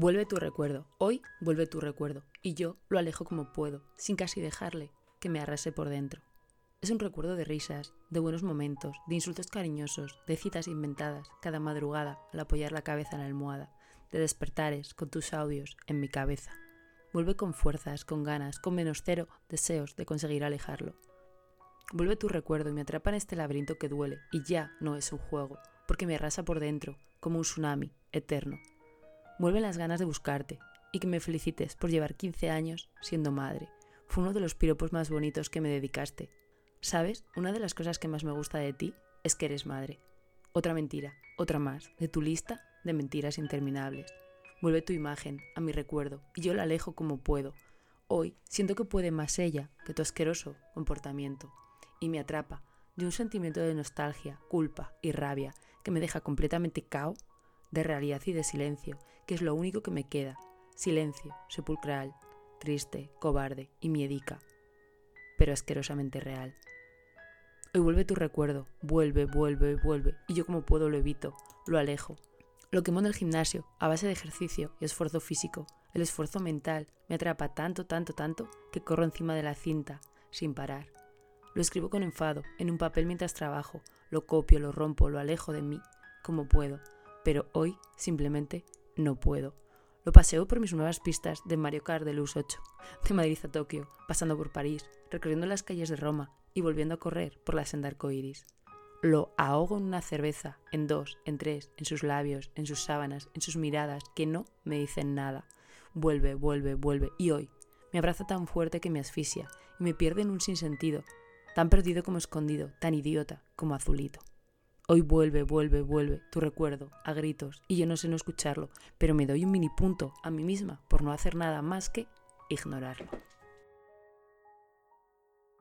Vuelve tu recuerdo, hoy vuelve tu recuerdo, y yo lo alejo como puedo, sin casi dejarle que me arrase por dentro. Es un recuerdo de risas, de buenos momentos, de insultos cariñosos, de citas inventadas cada madrugada al apoyar la cabeza en la almohada, de despertares con tus audios en mi cabeza. Vuelve con fuerzas, con ganas, con menos cero deseos de conseguir alejarlo. Vuelve tu recuerdo y me atrapa en este laberinto que duele, y ya no es un juego, porque me arrasa por dentro, como un tsunami eterno. Vuelven las ganas de buscarte y que me felicites por llevar 15 años siendo madre. Fue uno de los piropos más bonitos que me dedicaste. ¿Sabes? Una de las cosas que más me gusta de ti es que eres madre. Otra mentira, otra más, de tu lista de mentiras interminables. Vuelve tu imagen a mi recuerdo y yo la alejo como puedo. Hoy siento que puede más ella que tu asqueroso comportamiento y me atrapa de un sentimiento de nostalgia, culpa y rabia que me deja completamente cao de realidad y de silencio, que es lo único que me queda. Silencio, sepulcral, triste, cobarde y miedica, pero asquerosamente real. Hoy vuelve tu recuerdo, vuelve, vuelve, vuelve, y yo como puedo lo evito, lo alejo. Lo quemo en el gimnasio, a base de ejercicio y esfuerzo físico. El esfuerzo mental me atrapa tanto, tanto, tanto, que corro encima de la cinta, sin parar. Lo escribo con enfado, en un papel mientras trabajo, lo copio, lo rompo, lo alejo de mí, como puedo, pero hoy simplemente no puedo. Lo paseo por mis nuevas pistas de Mario Kart de Luz 8, de Madrid a Tokio, pasando por París, recorriendo las calles de Roma y volviendo a correr por la senda arcoiris. Lo ahogo en una cerveza, en dos, en tres, en sus labios, en sus sábanas, en sus miradas, que no me dicen nada. Vuelve, vuelve, vuelve, y hoy me abraza tan fuerte que me asfixia y me pierde en un sinsentido, tan perdido como escondido, tan idiota como azulito. Hoy vuelve, vuelve, vuelve tu recuerdo a gritos y yo no sé no escucharlo, pero me doy un mini punto a mí misma por no hacer nada más que ignorarlo.